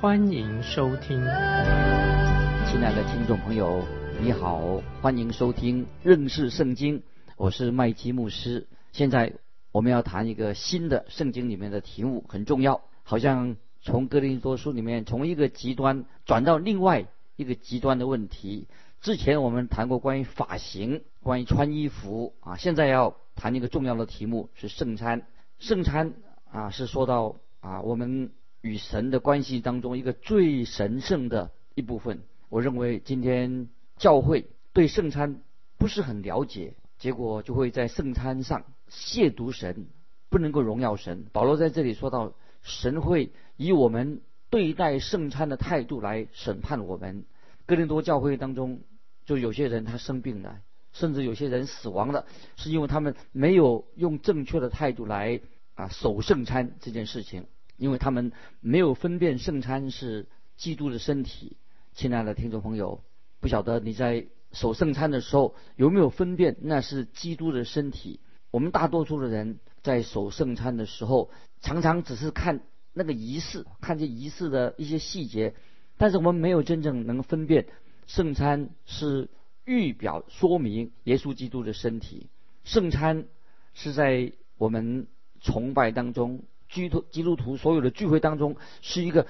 欢迎收听。亲爱的听众朋友，你好，欢迎收听认识圣经，我是麦基牧师。现在我们要谈一个新的圣经里面的题目，很重要，好像从哥林多书里面从一个极端转到另外一个极端的问题。之前我们谈过关于发型、关于穿衣服啊，现在要谈一个重要的题目是圣餐。圣餐啊，是说到啊我们与神的关系当中一个最神圣的一部分。我认为今天教会对圣餐不是很了解，结果就会在圣餐上亵渎神，不能够荣耀神。保罗在这里说到，神会以我们对待圣餐的态度来审判我们。哥林多教会当中。就有些人他生病了，甚至有些人死亡了，是因为他们没有用正确的态度来啊守圣餐这件事情，因为他们没有分辨圣餐是基督的身体。亲爱的听众朋友，不晓得你在守圣餐的时候有没有分辨那是基督的身体？我们大多数的人在守圣餐的时候，常常只是看那个仪式，看这仪式的一些细节，但是我们没有真正能分辨。圣餐是预表说明耶稣基督的身体。圣餐是在我们崇拜当中，基督基督徒所有的聚会当中，是一个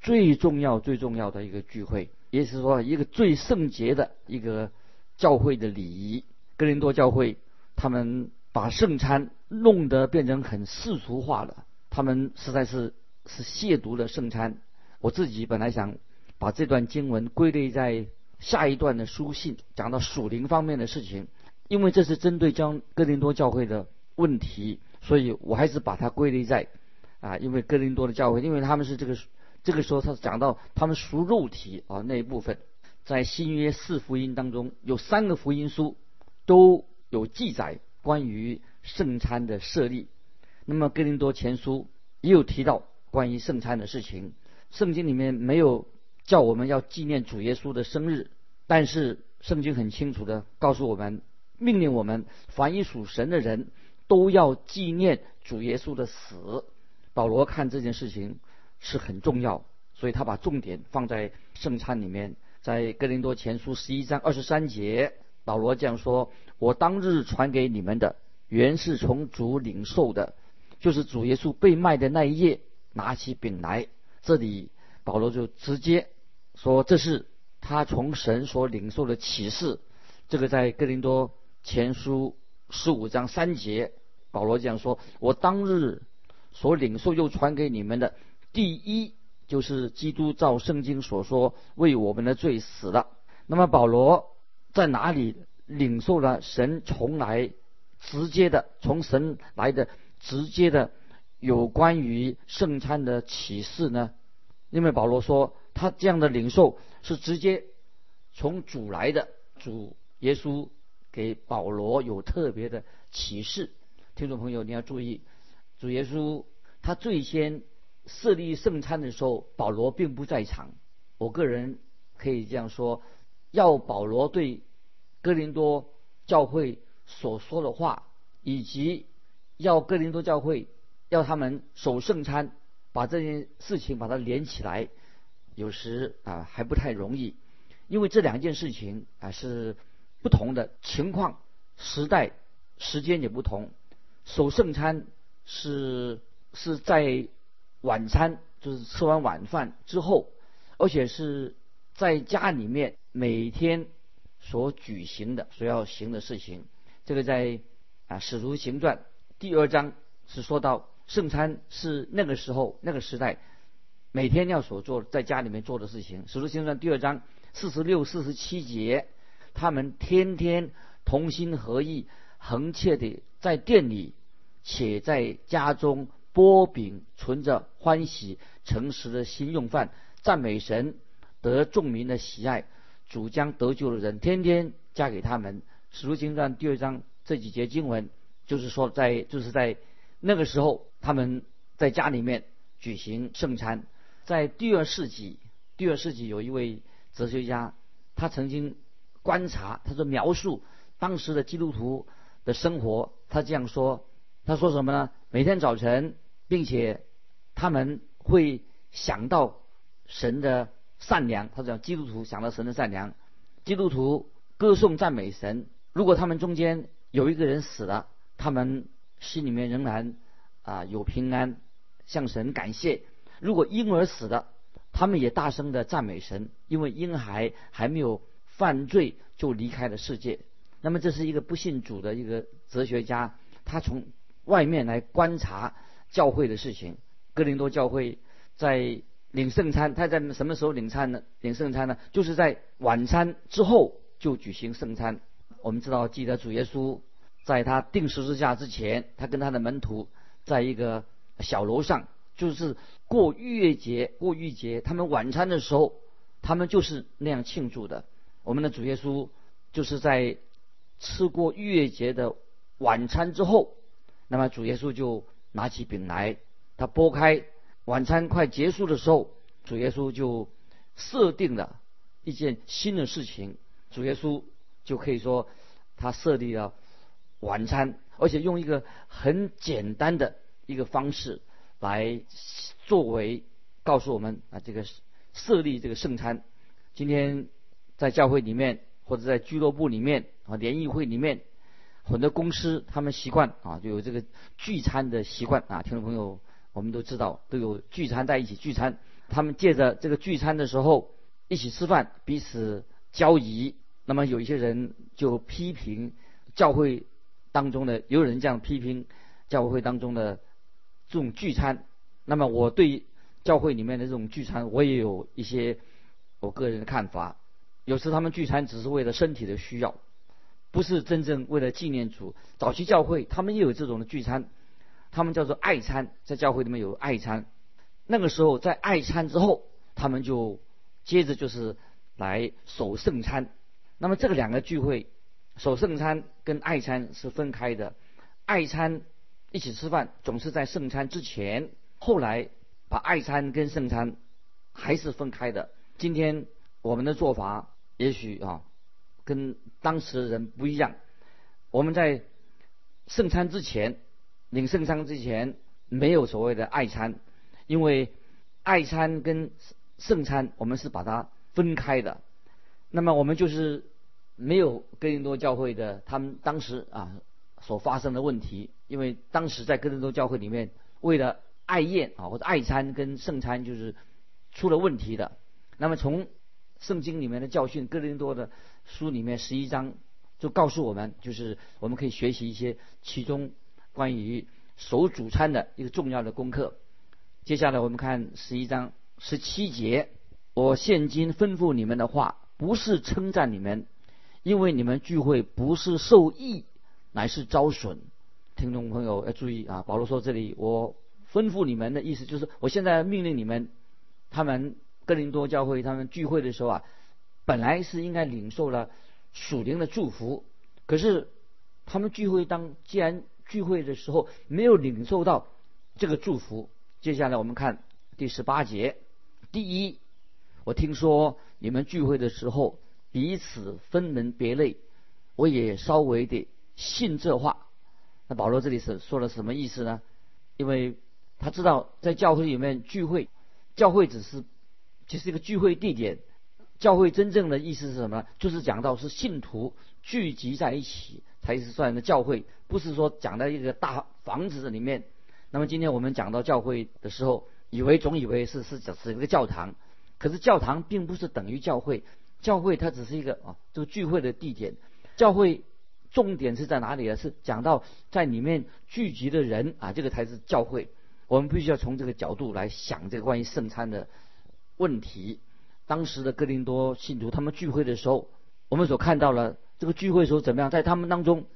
最重要、最重要的一个聚会，也是说一个最圣洁的一个教会的礼仪。哥林多教会他们把圣餐弄得变成很世俗化了，他们实在是是亵渎了圣餐。我自己本来想把这段经文归类在。下一段的书信讲到属灵方面的事情，因为这是针对将哥林多教会的问题，所以我还是把它归类在啊，因为哥林多的教会，因为他们是这个这个时候他讲到他们属肉体啊那一部分，在新约四福音当中有三个福音书都有记载关于圣餐的设立，那么哥林多前书也有提到关于圣餐的事情，圣经里面没有。叫我们要纪念主耶稣的生日，但是圣经很清楚的告诉我们，命令我们凡一属神的人都要纪念主耶稣的死。保罗看这件事情是很重要，所以他把重点放在圣餐里面。在哥林多前书十一章二十三节，保罗这样说：“我当日传给你们的，原是从主领受的，就是主耶稣被卖的那一夜，拿起饼来。”这里。保罗就直接说：“这是他从神所领受的启示。”这个在哥林多前书十五章三节，保罗这样说：“我当日所领受又传给你们的，第一就是基督照圣经所说为我们的罪死了。”那么保罗在哪里领受了神从来直接的从神来的直接的有关于圣餐的启示呢？因为保罗说，他这样的领受是直接从主来的，主耶稣给保罗有特别的启示。听众朋友，你要注意，主耶稣他最先设立圣餐的时候，保罗并不在场。我个人可以这样说，要保罗对哥林多教会所说的话，以及要哥林多教会要他们守圣餐。把这件事情把它连起来，有时啊还不太容易，因为这两件事情啊是不同的情况、时代、时间也不同。守圣餐是是在晚餐，就是吃完晚饭之后，而且是在家里面每天所举行的、所要行的事情。这个在啊《使徒行传》第二章是说到。圣餐是那个时候那个时代每天要所做在家里面做的事情。使徒行传第二章四十六、四十七节，他们天天同心合意、恒切的在店里，且在家中剥饼，存着欢喜诚实的心用饭，赞美神，得众民的喜爱，主将得救的人天天加给他们。使徒行传第二章这几节经文，就是说在就是在那个时候，他们在家里面举行圣餐。在第二世纪，第二世纪有一位哲学家，他曾经观察，他说描述当时的基督徒的生活，他这样说，他说什么呢？每天早晨，并且他们会想到神的善良，他讲基督徒想到神的善良，基督徒歌颂赞美神。如果他们中间有一个人死了，他们心里面仍然啊有平安，向神感谢。如果婴儿死了，他们也大声的赞美神，因为婴孩还没有犯罪就离开了世界。那么这是一个不信主的一个哲学家，他从外面来观察教会的事情。哥林多教会在领圣餐，他在什么时候领餐呢？领圣餐呢？就是在晚餐之后就举行圣餐。我们知道，记得主耶稣在他定十字架之前，他跟他的门徒在一个小楼上，就是过逾越节。过逾节，他们晚餐的时候，他们就是那样庆祝的。我们的主耶稣就是在吃过逾越节的晚餐之后，那么主耶稣就拿起饼来，他拨开晚餐快结束的时候，主耶稣就设定了一件新的事情。主耶稣。就可以说，他设立了晚餐，而且用一个很简单的一个方式来作为告诉我们啊，这个设立这个圣餐。今天在教会里面或者在俱乐部里面啊，联谊会里面，很多公司他们习惯啊，就有这个聚餐的习惯啊。听众朋友，我们都知道都有聚餐在一起聚餐，他们借着这个聚餐的时候一起吃饭，彼此交谊。那么有一些人就批评教会当中的，也有人这样批评教会当中的这种聚餐。那么我对教会里面的这种聚餐，我也有一些我个人的看法。有时他们聚餐只是为了身体的需要，不是真正为了纪念主。早期教会他们也有这种的聚餐，他们叫做爱餐，在教会里面有爱餐。那个时候在爱餐之后，他们就接着就是来守圣餐。那么这个两个聚会，守圣餐跟爱餐是分开的。爱餐一起吃饭，总是在圣餐之前。后来把爱餐跟圣餐还是分开的。今天我们的做法也许啊，跟当时的人不一样。我们在圣餐之前，领圣餐之前没有所谓的爱餐，因为爱餐跟圣餐我们是把它分开的。那么我们就是。没有哥林多教会的他们当时啊所发生的问题，因为当时在哥林多教会里面，为了爱宴啊或者爱餐跟圣餐就是出了问题的。那么从圣经里面的教训，哥林多的书里面十一章就告诉我们，就是我们可以学习一些其中关于守主餐的一个重要的功课。接下来我们看十一章十七节，我现今吩咐你们的话，不是称赞你们。因为你们聚会不是受益，乃是招损。听众朋友要注意啊！保罗说这里我吩咐你们的意思就是，我现在命令你们，他们哥林多教会他们聚会的时候啊，本来是应该领受了属灵的祝福，可是他们聚会当既然聚会的时候没有领受到这个祝福，接下来我们看第十八节。第一，我听说你们聚会的时候。彼此分门别类，我也稍微的信这话。那保罗这里是说了什么意思呢？因为他知道在教会里面聚会，教会只是只是一个聚会地点。教会真正的意思是什么呢？就是讲到是信徒聚集在一起才是算的教会，不是说讲在一个大房子里面。那么今天我们讲到教会的时候，以为总以为是是只是一个教堂，可是教堂并不是等于教会。教会它只是一个啊，这个聚会的地点。教会重点是在哪里呢？是讲到在里面聚集的人啊，这个才是教会。我们必须要从这个角度来想这个关于圣餐的问题。当时的哥林多信徒他们聚会的时候，我们所看到了这个聚会时候怎么样？在他们当中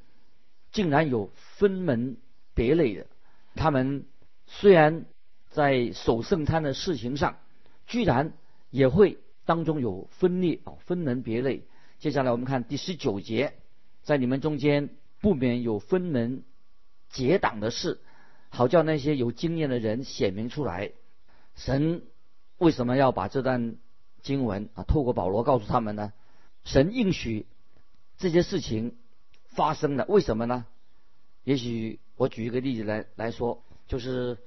竟然有分门别类的。他们虽然在守圣餐的事情上，居然也会。当中有分裂啊，分门别类。接下来我们看第十九节，在你们中间不免有分门结党的事，好叫那些有经验的人显明出来。神为什么要把这段经文啊透过保罗告诉他们呢？神应许这些事情发生了，为什么呢？也许我举一个例子来来说，就是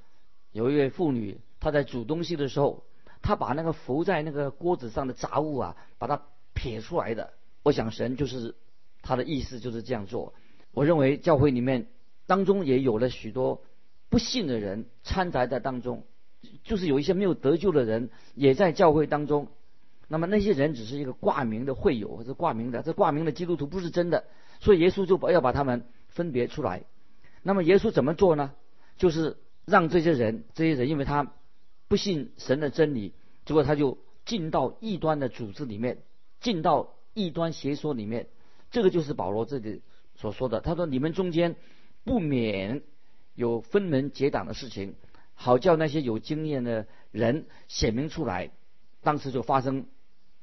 有一位妇女，她在煮东西的时候，她把那个浮在那个锅子上的杂物啊，把它撇出来的。我想神就是他的意思就是这样做。我认为教会里面当中也有了许多不信的人掺杂在当中，就是有一些没有得救的人也在教会当中。那么那些人只是一个挂名的会友，或者挂名的，这挂名的基督徒不是真的，所以耶稣就把要把他们分别出来。那么耶稣怎么做呢？就是让这些人，这些人因为他不信神的真理，结果他就进到异端的组织里面，进到。异端邪说里面，这个就是保罗这里所说的。他说：“你们中间不免有分门结党的事情，好叫那些有经验的人显明出来。”当时就发生，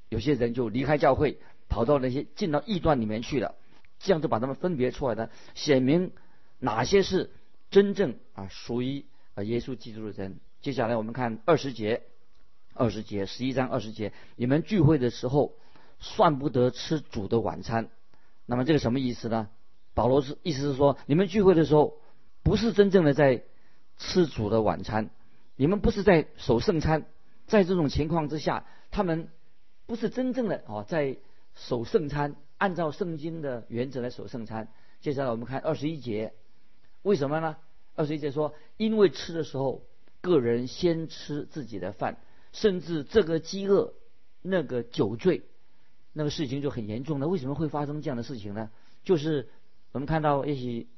有些人就离开教会，跑到那些进到异端里面去了。这样就把他们分别出来的，显明哪些是真正啊属于啊耶稣基督的人。接下来我们看二十节，二十节十一章二十节，你们聚会的时候。算不得吃主的晚餐，那么这个什么意思呢？保罗是意思是说，你们聚会的时候不是真正的在吃主的晚餐，你们不是在守圣餐，在这种情况之下，他们不是真正的哦在守圣餐，按照圣经的原则来守圣餐。接下来我们看二十一节，为什么呢？二十一节说，因为吃的时候，个人先吃自己的饭，甚至这个饥饿，那个酒醉。那个事情就很严重了。为什么会发生这样的事情呢？就是我们看到，也许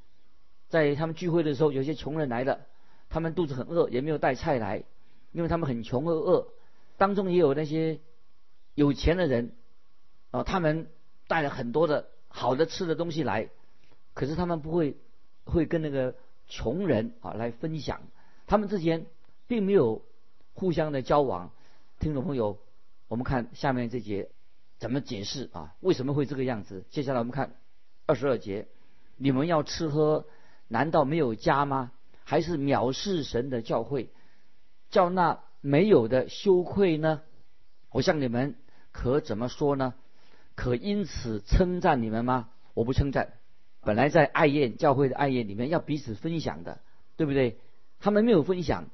在他们聚会的时候，有些穷人来了，他们肚子很饿，也没有带菜来，因为他们很穷而饿。当中也有那些有钱的人，啊，他们带了很多的好的吃的东西来，可是他们不会会跟那个穷人啊来分享，他们之间并没有互相的交往。听众朋友，我们看下面这节。怎么解释啊？为什么会这个样子？接下来我们看二十二节，你们要吃喝，难道没有家吗？还是藐视神的教会，叫那没有的羞愧呢？我向你们可怎么说呢？可因此称赞你们吗？我不称赞。本来在爱宴教会的爱宴里面要彼此分享的，对不对？他们没有分享，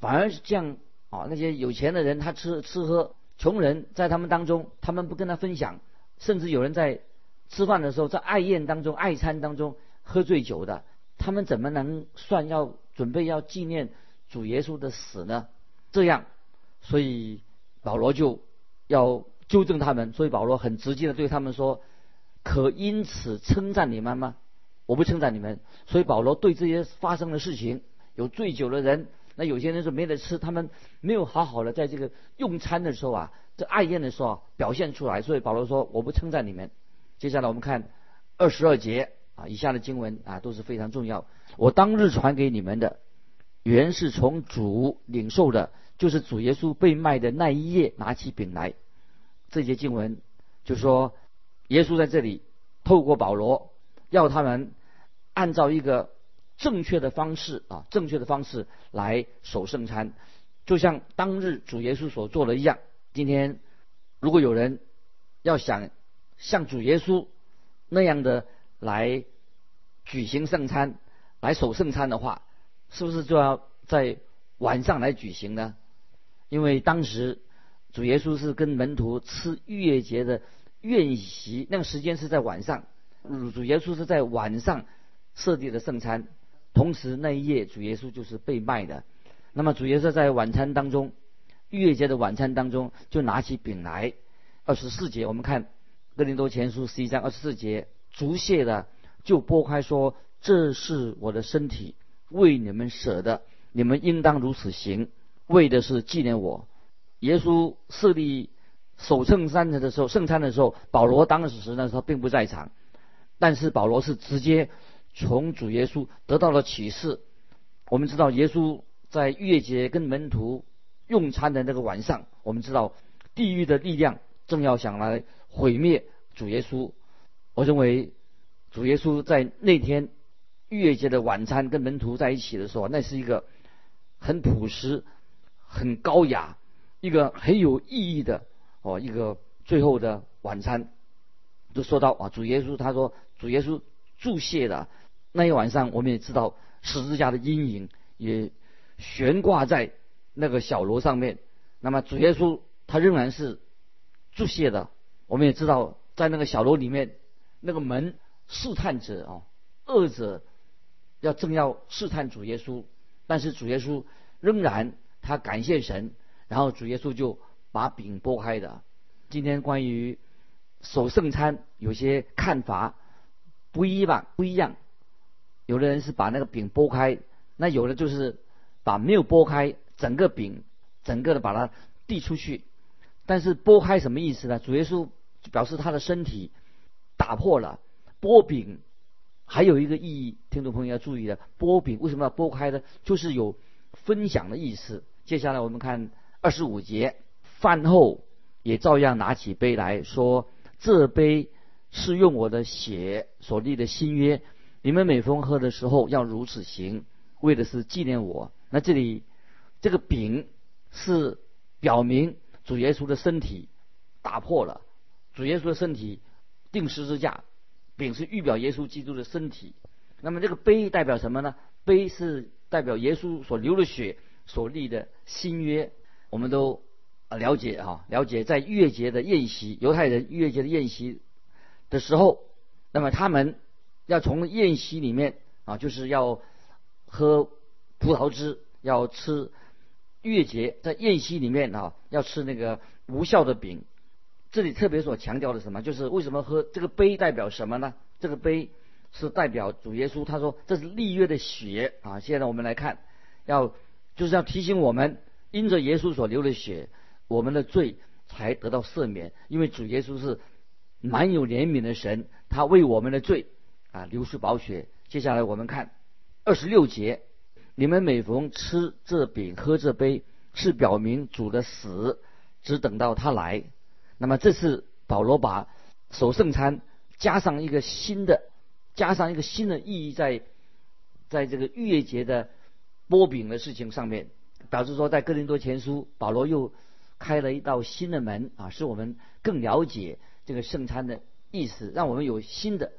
反而是这样啊！那些有钱的人他吃吃喝。穷人在他们当中，他们不跟他分享，甚至有人在吃饭的时候，在爱宴当中、爱餐当中喝醉酒的，他们怎么能算要准备要纪念主耶稣的死呢？这样，所以保罗就要纠正他们。所以保罗很直接的对他们说：“可因此称赞你们吗？我不称赞你们。”所以保罗对这些发生的事情，有醉酒的人。那有些人是没得吃，他们没有好好的在这个用餐的时候啊，这爱宴的时候表现出来。所以保罗说：“我不称赞你们。”接下来我们看二十二节啊，以下的经文啊都是非常重要。我当日传给你们的，原是从主领受的，就是主耶稣被卖的那一夜，拿起饼来。这节经文就说，耶稣在这里透过保罗，要他们按照一个。正确的方式啊，正确的方式来守圣餐，就像当日主耶稣所做的一样。今天如果有人要想像主耶稣那样的来举行圣餐、来守圣餐的话，是不是就要在晚上来举行呢？因为当时主耶稣是跟门徒吃逾越节的宴席，那个时间是在晚上，主耶稣是在晚上设立的圣餐。同时那一夜，主耶稣就是被卖的。那么主耶稣在晚餐当中，逾越节的晚餐当中，就拿起饼来。二十四节，我们看哥林多前书十一章二十四节，足谢的就拨开说：“这是我的身体，为你们舍的，你们应当如此行，为的是纪念我。”耶稣设立守圣餐的时候，圣餐的时候，保罗当时那时候并不在场，但是保罗是直接。从主耶稣得到了启示，我们知道耶稣在逾越节跟门徒用餐的那个晚上，我们知道地狱的力量正要想来毁灭主耶稣。我认为主耶稣在那天逾越节的晚餐跟门徒在一起的时候，那是一个很朴实、很高雅、一个很有意义的哦一个最后的晚餐。就说到啊，主耶稣他说主耶稣注谢的那一晚上，我们也知道十字架的阴影也悬挂在那个小楼上面。那么主耶稣他仍然是注谢的。我们也知道在那个小楼里面。那个门试探者啊，恶者要正要试探主耶稣，但是主耶稣仍然他感谢神，然后主耶稣就把饼拨开的。今天关于守圣餐有些看法不一吧，不一样。有的人是把那个饼拨开，那有的就是把没有拨开整个饼，整个的把它递出去。但是拨开什么意思呢？主耶稣表示他的身体。打破了波饼，还有一个意义，听众朋友要注意的，波饼为什么要拨开呢？就是有分享的意思。接下来我们看二十五节，饭后也照样拿起杯来说：“这杯是用我的血所立的新约，你们每逢喝的时候要如此行，为的是纪念我。”那这里这个饼是表明主耶稣的身体打破了，主耶稣的身体。定十字架，饼是预表耶稣基督的身体。那么这个杯代表什么呢？杯是代表耶稣所流的血所立的新约。我们都了解哈，了解在逾越节的宴席，犹太人逾越节的宴席的时候，那么他们要从宴席里面啊，就是要喝葡萄汁，要吃逾越节在宴席里面啊，要吃那个无效的饼。这里特别所强调的什么？就是为什么喝这个杯代表什么呢？这个杯是代表主耶稣，他说这是立约的血啊。现在我们来看，要就是要提醒我们，因着耶稣所流的血，我们的罪才得到赦免。因为主耶稣是蛮有怜悯的神，他为我们的罪啊流出宝血。接下来我们看二十六节，你们每逢吃这饼喝这杯，是表明主的死，只等到他来。那么这次保罗把守圣餐加上一个新的，加上一个新的意义在，在这个逾越节的波饼的事情上面，表示说在哥林多前书保罗又开了一道新的门啊，使我们更了解这个圣餐的意思，让我们有新的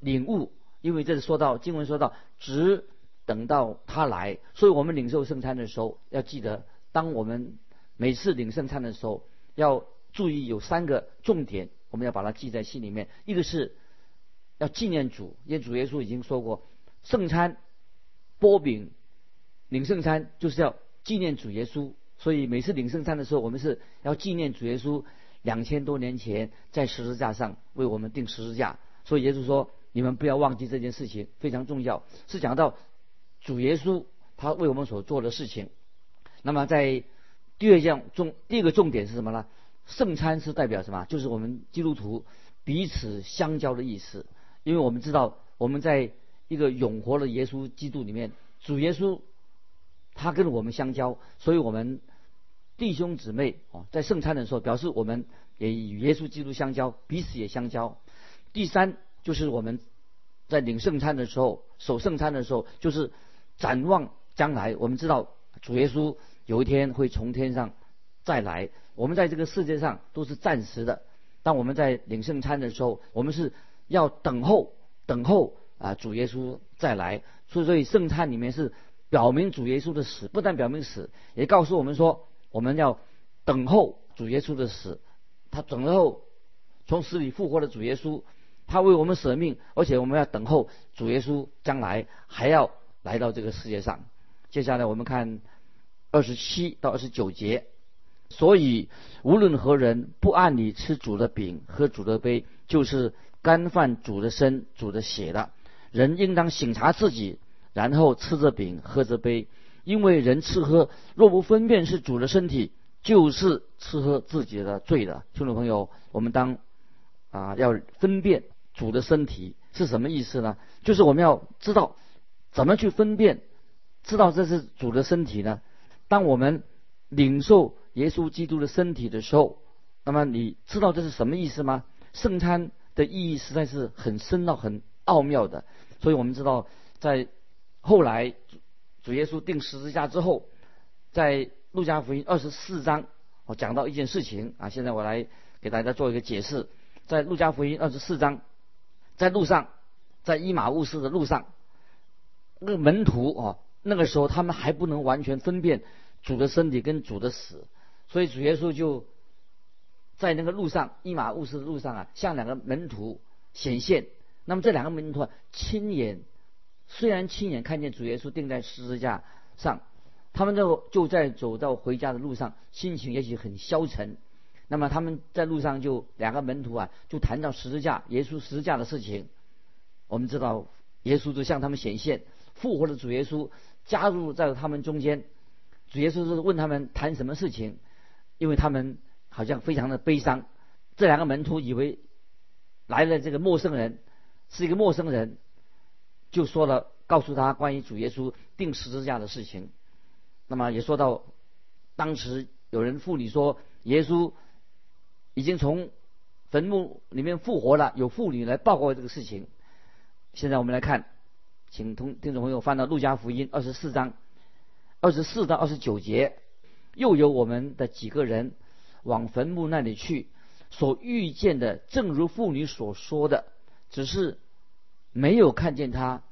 领悟。因为这是说到经文说到，只等到他来，所以我们领受圣餐的时候要记得，当我们每次领圣餐的时候要。注意有三个重点，我们要把它记在心里面。一个是要纪念主，因为主耶稣已经说过，圣餐、波饼、领圣餐就是要纪念主耶稣。所以每次领圣餐的时候，我们是要纪念主耶稣两千多年前在十字架上为我们定十字架。所以耶稣说：“你们不要忘记这件事情，非常重要。”是讲到主耶稣他为我们所做的事情。那么在第二项重第二个重点是什么呢？圣餐是代表什么？就是我们基督徒彼此相交的意思。因为我们知道，我们在一个永活的耶稣基督里面，主耶稣他跟我们相交，所以我们弟兄姊妹哦，在圣餐的时候，表示我们也与耶稣基督相交，彼此也相交。第三，就是我们在领圣餐的时候，守圣餐的时候，就是展望将来。我们知道主耶稣有一天会从天上再来。我们在这个世界上都是暂时的。当我们在领圣餐的时候，我们是要等候，等候啊主耶稣再来。所以，所以圣餐里面是表明主耶稣的死，不但表明死，也告诉我们说，我们要等候主耶稣的死。他等候从死里复活的主耶稣，他为我们舍命，而且我们要等候主耶稣将来还要来到这个世界上。接下来我们看二十七到二十九节。所以，无论何人不按理吃主的饼、喝主的杯，就是干饭主的身、主的血的。人应当省察自己，然后吃着饼、喝着杯。因为人吃喝若不分辨是主的身体，就是吃喝自己的罪的。听众朋友，我们当啊要分辨主的身体是什么意思呢？就是我们要知道怎么去分辨，知道这是主的身体呢？当我们领受。耶稣基督的身体的时候，那么你知道这是什么意思吗？圣餐的意义实在是很深奥、很奥妙的。所以我们知道，在后来主耶稣定十字架之后，在路加福音二十四章，我讲到一件事情啊。现在我来给大家做一个解释。在路加福音二十四章，在路上，在伊马乌斯的路上，那个门徒啊，那个时候他们还不能完全分辨主的身体跟主的死，所以主耶稣就在那个路上，伊马乌斯的路上啊，向两个门徒显现。那么这两个门徒亲眼，虽然亲眼看见主耶稣钉在十字架上，他们就就在走到回家的路上，心情也许很消沉。那么他们在路上就两个门徒啊，就谈到十字架、耶稣十字架的事情。我们知道，耶稣就向他们显现，复活的主耶稣加入在他们中间。主耶稣是问他们谈什么事情，因为他们好像非常的悲伤。这两个门徒以为来了这个陌生人是一个陌生人，就说了告诉他关于主耶稣钉十字架的事情。那么也说到，当时有人妇女说耶稣。已经从坟墓里面复活了，有妇女来报告这个事情。现在我们来看，请同听众朋友翻到路加福音二十四章二十四到二十九节，又有我们的几个人往坟墓那里去，所遇见的正如妇女所说的，只是没有看见他。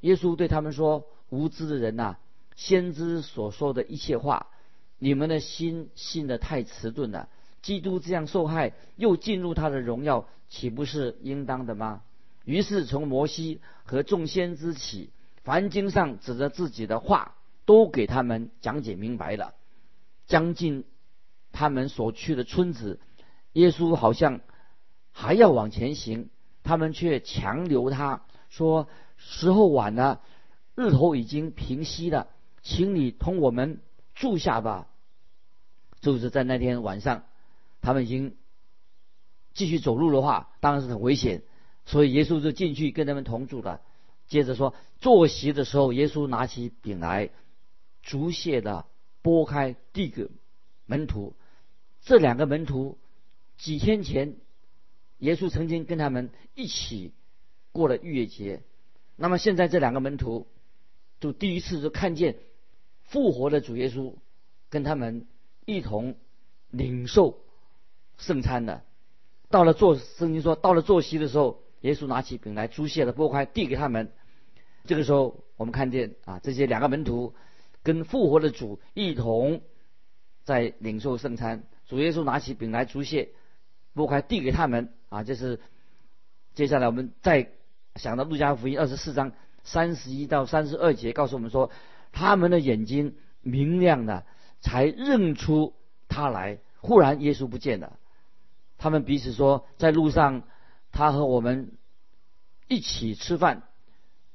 耶稣对他们说：“无知的人呐，先知所说的一切话，你们的心信的太迟钝了。”基督这样受害，又进入他的荣耀，岂不是应当的吗？于是从摩西和众先知起，凡经上指着自己的话，都给他们讲解明白了。将近他们所去的村子，耶稣好像还要往前行，他们却强留他说：“时候晚了，日头已经平息了，请你同我们住下吧。”就是在那天晚上。他们已经继续走路的话，当然是很危险，所以耶稣就进去跟他们同住了。接着说，坐席的时候，耶稣拿起饼来，逐谢的拨开，递给门徒。这两个门徒几天前，耶稣曾经跟他们一起过了逾越节。那么现在这两个门徒就第一次就看见复活的主耶稣，跟他们一同领受。圣餐的，到了坐圣经说，到了坐席的时候，耶稣拿起饼来，猪血的拨开，递给他们。这个时候，我们看见啊，这些两个门徒跟复活的主一同在领受圣餐。主耶稣拿起饼来，猪血拨开，递给他们。啊，这是接下来我们再想到路加福音二十四章三十一到三十二节，告诉我们说，他们的眼睛明亮了，才认出他来。忽然，耶稣不见了。他们彼此说，在路上，他和我们一起吃饭。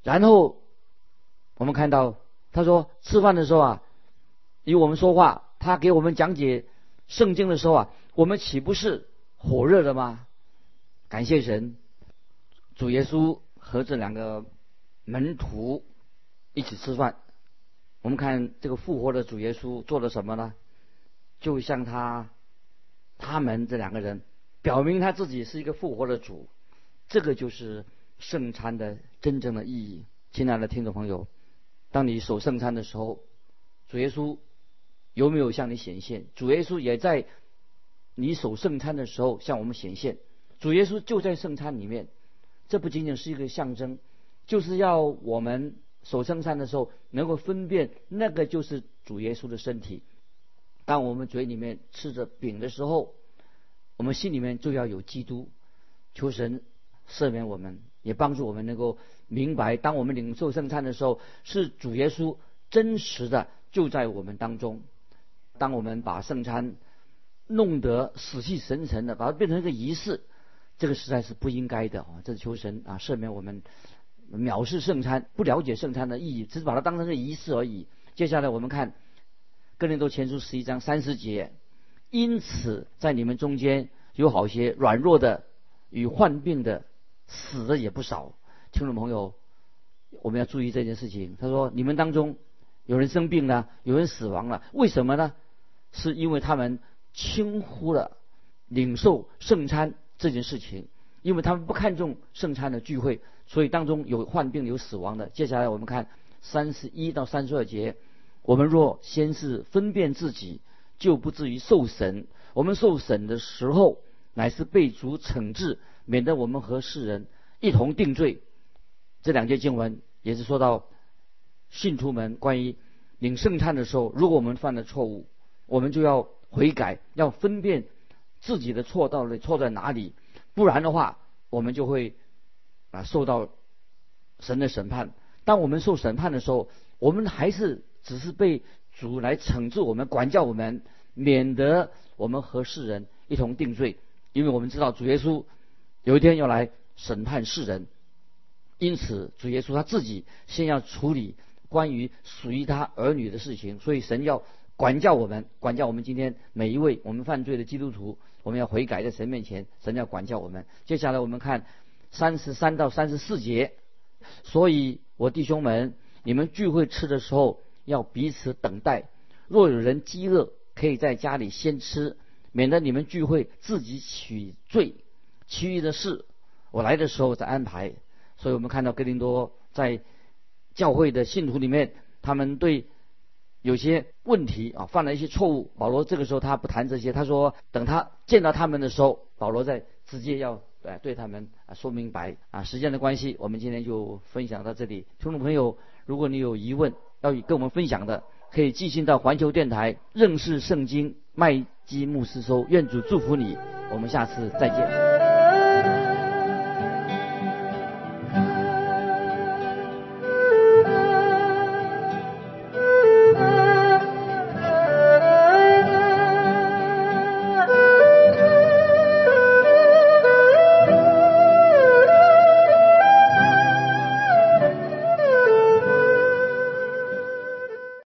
然后我们看到，他说吃饭的时候啊，与我们说话，他给我们讲解圣经的时候啊，我们岂不是火热的吗？感谢神，主耶稣和这两个门徒一起吃饭。我们看这个复活的主耶稣做了什么呢？就像他他们这两个人。表明他自己是一个复活的主，这个就是圣餐的真正的意义。亲爱的听众朋友，当你守圣餐的时候，主耶稣有没有向你显现？主耶稣也在你守圣餐的时候向我们显现。主耶稣就在圣餐里面，这不仅仅是一个象征，就是要我们守圣餐的时候能够分辨那个就是主耶稣的身体。当我们嘴里面吃着饼的时候。我们心里面就要有基督，求神赦免我们，也帮助我们能够明白，当我们领受圣餐的时候，是主耶稣真实的就在我们当中。当我们把圣餐弄得死气沉沉的，把它变成一个仪式，这个实在是不应该的啊！这是求神啊赦免我们藐视圣餐，不了解圣餐的意义，只是把它当成个仪式而已。接下来我们看《哥林多前书》十一章三十节。因此，在你们中间有好些软弱的与患病的，死的也不少。听众朋友，我们要注意这件事情。他说：“你们当中有人生病了，有人死亡了，为什么呢？是因为他们轻忽了领受圣餐这件事情，因为他们不看重圣餐的聚会，所以当中有患病有死亡的。接下来我们看三十一到三十二节，我们若先是分辨自己，就不至于受审。我们受审的时候，乃是被主惩治，免得我们和世人一同定罪。这两节经文也是说到信徒们关于领圣餐的时候，如果我们犯了错误，我们就要悔改，要分辨自己的错到底错在哪里，不然的话，我们就会啊受到神的审判。当我们受审判的时候，我们还是只是被主来惩治我们、管教我们，免得我们和世人一同定罪。因为我们知道主耶稣有一天要来审判世人，因此主耶稣他自己先要处理关于属于他儿女的事情，所以神要管教我们，管教我们今天每一位我们犯罪的基督徒，我们要悔改在神面前，神要管教我们。接下来我们看三十三到三十四节，所以我弟兄们，你们聚会吃的时候要彼此等待，若有人饥饿，可以在家里先吃。免得你们聚会自己取罪，其余的事我来的时候再安排。所以我们看到哥林多在教会的信徒里面，他们对有些问题啊犯了一些错误。保罗这个时候他不谈这些，他说等他见到他们的时候，保罗再直接要呃对他们啊说明白啊。时间的关系，我们今天就分享到这里。听众朋友，如果你有疑问要跟我们分享的，可以寄信到环球电台认识圣经麦基牧师收，愿主祝福你，我们下次再见。